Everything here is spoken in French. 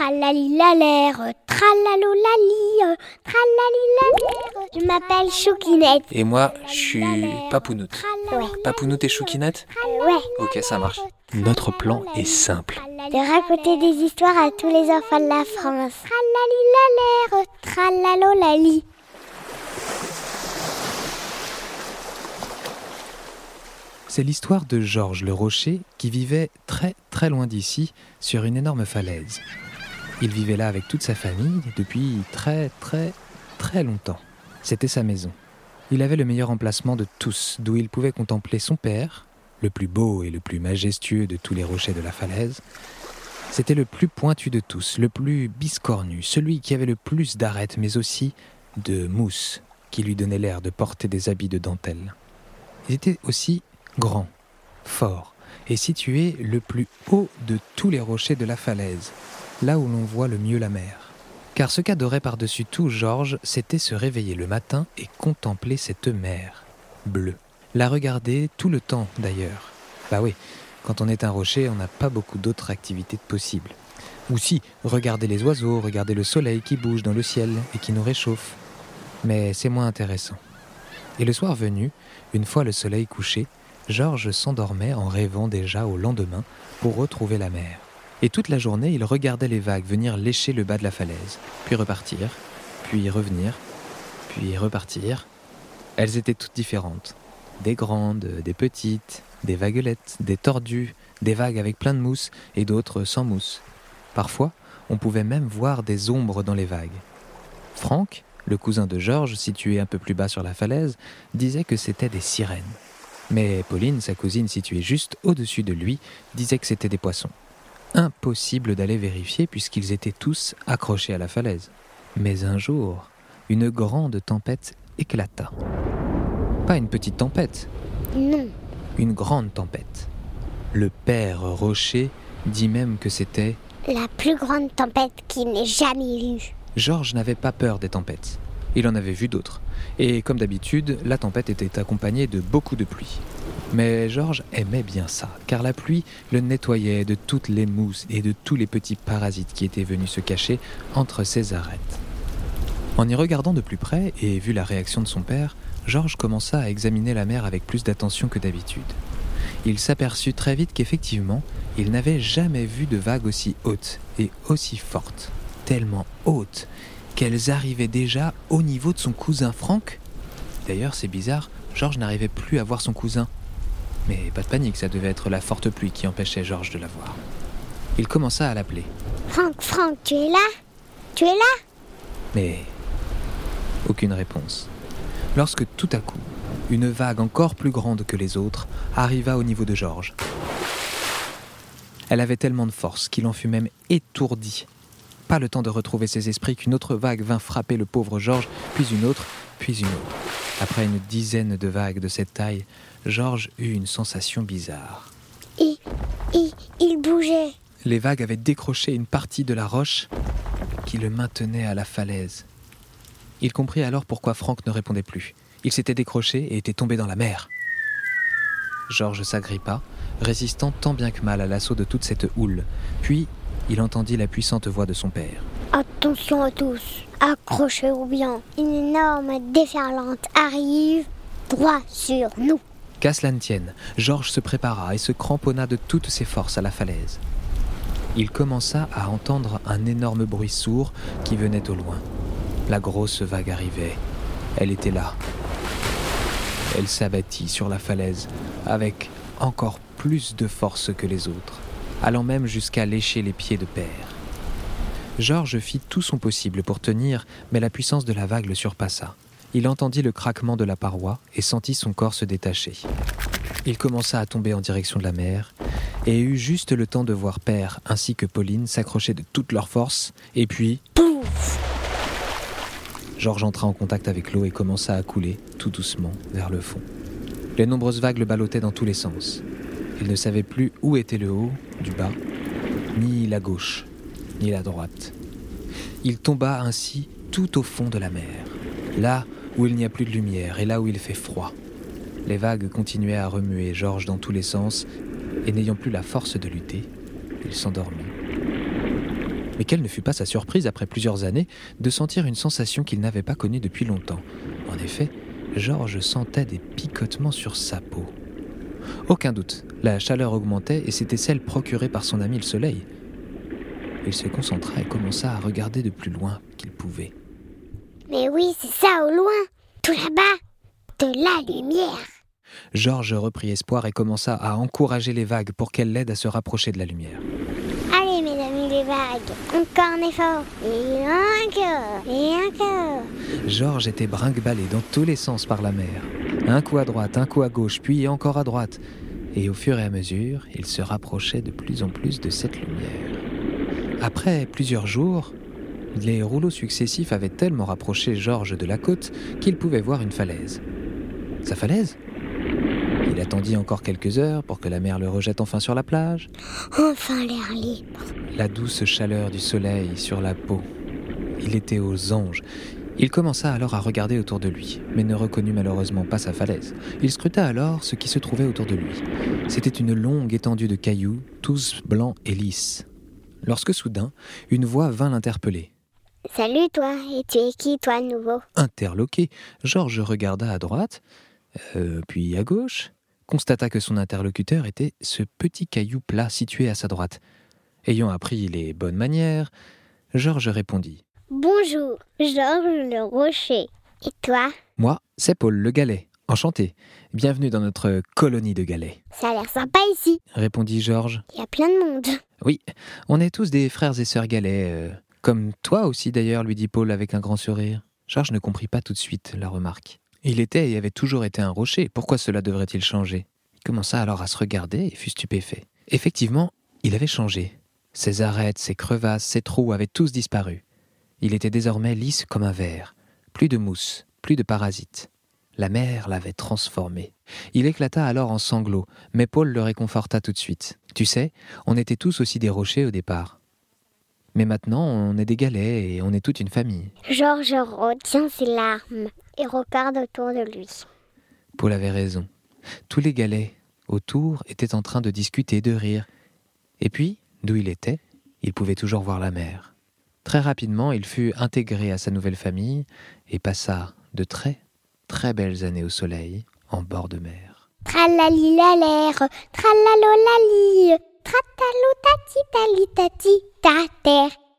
Tralalilalère, tralalolali, tralalilalère. Je m'appelle Choukinette. Et moi, je suis Papounoute. Ouais. Papounoute et Choukinette Ouais. Ok, ça marche. Notre plan est simple. De raconter des histoires à tous les enfants de la France. Tralalilalère, tralalolali. C'est l'histoire de Georges le Rocher qui vivait très très loin d'ici, sur une énorme falaise. Il vivait là avec toute sa famille depuis très très très longtemps. C'était sa maison. Il avait le meilleur emplacement de tous, d'où il pouvait contempler son père, le plus beau et le plus majestueux de tous les rochers de la falaise. C'était le plus pointu de tous, le plus biscornu, celui qui avait le plus d'arêtes, mais aussi de mousse, qui lui donnait l'air de porter des habits de dentelle. Il était aussi grand, fort, et situé le plus haut de tous les rochers de la falaise, là où l'on voit le mieux la mer. Car ce qu'adorait par-dessus tout Georges, c'était se réveiller le matin et contempler cette mer bleue. La regarder tout le temps d'ailleurs. Bah oui, quand on est un rocher, on n'a pas beaucoup d'autres activités possibles. Ou si, regarder les oiseaux, regarder le soleil qui bouge dans le ciel et qui nous réchauffe. Mais c'est moins intéressant. Et le soir venu, une fois le soleil couché, Georges s'endormait en rêvant déjà au lendemain pour retrouver la mer. Et toute la journée, il regardait les vagues venir lécher le bas de la falaise, puis repartir, puis revenir, puis repartir. Elles étaient toutes différentes. Des grandes, des petites, des vaguelettes, des tordues, des vagues avec plein de mousse et d'autres sans mousse. Parfois, on pouvait même voir des ombres dans les vagues. Franck, le cousin de Georges, situé un peu plus bas sur la falaise, disait que c'était des sirènes. Mais Pauline, sa cousine située juste au-dessus de lui, disait que c'était des poissons. Impossible d'aller vérifier puisqu'ils étaient tous accrochés à la falaise. Mais un jour, une grande tempête éclata. Pas une petite tempête, Non. une grande tempête. Le père Rocher dit même que c'était... La plus grande tempête qu'il n'ait jamais eue. Georges n'avait pas peur des tempêtes. Il en avait vu d'autres. Et comme d'habitude, la tempête était accompagnée de beaucoup de pluie. Mais Georges aimait bien ça, car la pluie le nettoyait de toutes les mousses et de tous les petits parasites qui étaient venus se cacher entre ses arêtes. En y regardant de plus près et vu la réaction de son père, Georges commença à examiner la mer avec plus d'attention que d'habitude. Il s'aperçut très vite qu'effectivement, il n'avait jamais vu de vagues aussi hautes et aussi fortes, tellement hautes qu'elles arrivaient déjà au niveau de son cousin Franck. D'ailleurs, c'est bizarre, Georges n'arrivait plus à voir son cousin. Mais pas de panique, ça devait être la forte pluie qui empêchait Georges de la voir. Il commença à l'appeler, Franck, Franck, tu es là? Tu es là? Mais aucune réponse. Lorsque tout à coup, une vague encore plus grande que les autres arriva au niveau de Georges. Elle avait tellement de force qu'il en fut même étourdi. Pas le temps de retrouver ses esprits qu'une autre vague vint frapper le pauvre Georges, puis une autre, puis une autre. Après une dizaine de vagues de cette taille, Georges eut une sensation bizarre. Il, il, il bougeait. Les vagues avaient décroché une partie de la roche qui le maintenait à la falaise. Il comprit alors pourquoi Franck ne répondait plus. Il s'était décroché et était tombé dans la mer. Georges s'agrippa, résistant tant bien que mal à l'assaut de toute cette houle. Puis, il entendit la puissante voix de son père. Attention à tous. Accrochez-vous bien. Une énorme déferlante arrive droit sur nous. Qu'à cela ne tienne, Georges se prépara et se cramponna de toutes ses forces à la falaise. Il commença à entendre un énorme bruit sourd qui venait au loin. La grosse vague arrivait. Elle était là. Elle s'abattit sur la falaise avec encore plus de force que les autres, allant même jusqu'à lécher les pieds de père. Georges fit tout son possible pour tenir, mais la puissance de la vague le surpassa. Il entendit le craquement de la paroi et sentit son corps se détacher. Il commença à tomber en direction de la mer et eut juste le temps de voir Père ainsi que Pauline s'accrocher de toute leur force, et puis Pouf Georges entra en contact avec l'eau et commença à couler, tout doucement, vers le fond. Les nombreuses vagues le ballottaient dans tous les sens. Il ne savait plus où était le haut, du bas, ni la gauche, ni la droite. Il tomba ainsi tout au fond de la mer, là où il n'y a plus de lumière et là où il fait froid. Les vagues continuaient à remuer Georges dans tous les sens, et n'ayant plus la force de lutter, il s'endormit. Mais quelle ne fut pas sa surprise après plusieurs années de sentir une sensation qu'il n'avait pas connue depuis longtemps. En effet, Georges sentait des picotements sur sa peau. Aucun doute, la chaleur augmentait et c'était celle procurée par son ami le soleil. Il se concentra et commença à regarder de plus loin qu'il pouvait. Mais oui, c'est ça au loin, tout là-bas, de la lumière. Georges reprit espoir et commença à encourager les vagues pour qu'elles l'aident à se rapprocher de la lumière. Allez, mes amis, les vagues, encore un effort, et encore, et encore. Georges était brinque-ballé dans tous les sens par la mer. Un coup à droite, un coup à gauche, puis encore à droite. Et au fur et à mesure, il se rapprochait de plus en plus de cette lumière. Après plusieurs jours, les rouleaux successifs avaient tellement rapproché Georges de la côte qu'il pouvait voir une falaise. Sa falaise? Il attendit encore quelques heures pour que la mer le rejette enfin sur la plage. Enfin l'air libre. La douce chaleur du soleil sur la peau. Il était aux anges. Il commença alors à regarder autour de lui, mais ne reconnut malheureusement pas sa falaise. Il scruta alors ce qui se trouvait autour de lui. C'était une longue étendue de cailloux, tous blancs et lisses. Lorsque soudain, une voix vint l'interpeller. Salut toi, et tu es qui toi nouveau? Interloqué, Georges regarda à droite, euh, puis à gauche, constata que son interlocuteur était ce petit caillou plat situé à sa droite. Ayant appris les bonnes manières, Georges répondit. Bonjour, Georges le Rocher. Et toi? Moi, c'est Paul le Galet. Enchanté. Bienvenue dans notre colonie de galets. Ça a l'air sympa ici. Répondit Georges. Il y a plein de monde. Oui, on est tous des frères et sœurs galets. euh, comme toi aussi d'ailleurs, lui dit Paul avec un grand sourire. Georges ne comprit pas tout de suite la remarque. Il était et avait toujours été un rocher. Pourquoi cela devrait-il changer? Il commença alors à se regarder et fut stupéfait. Effectivement, il avait changé. Ses arêtes, ses crevasses, ses trous avaient tous disparu. Il était désormais lisse comme un verre. Plus de mousse, plus de parasites. La mer l'avait transformé. Il éclata alors en sanglots, mais Paul le réconforta tout de suite. Tu sais, on était tous aussi des rochers au départ. Mais maintenant, on est des galets et on est toute une famille. Georges retient ses larmes et regarde autour de lui. Paul avait raison. Tous les galets autour étaient en train de discuter, de rire. Et puis, d'où il était, il pouvait toujours voir la mer. Très rapidement, il fut intégré à sa nouvelle famille et passa de très, très belles années au soleil en bord de mer. Tralali la l'air, tralalolali, tratalo tati tali tati, ta terre.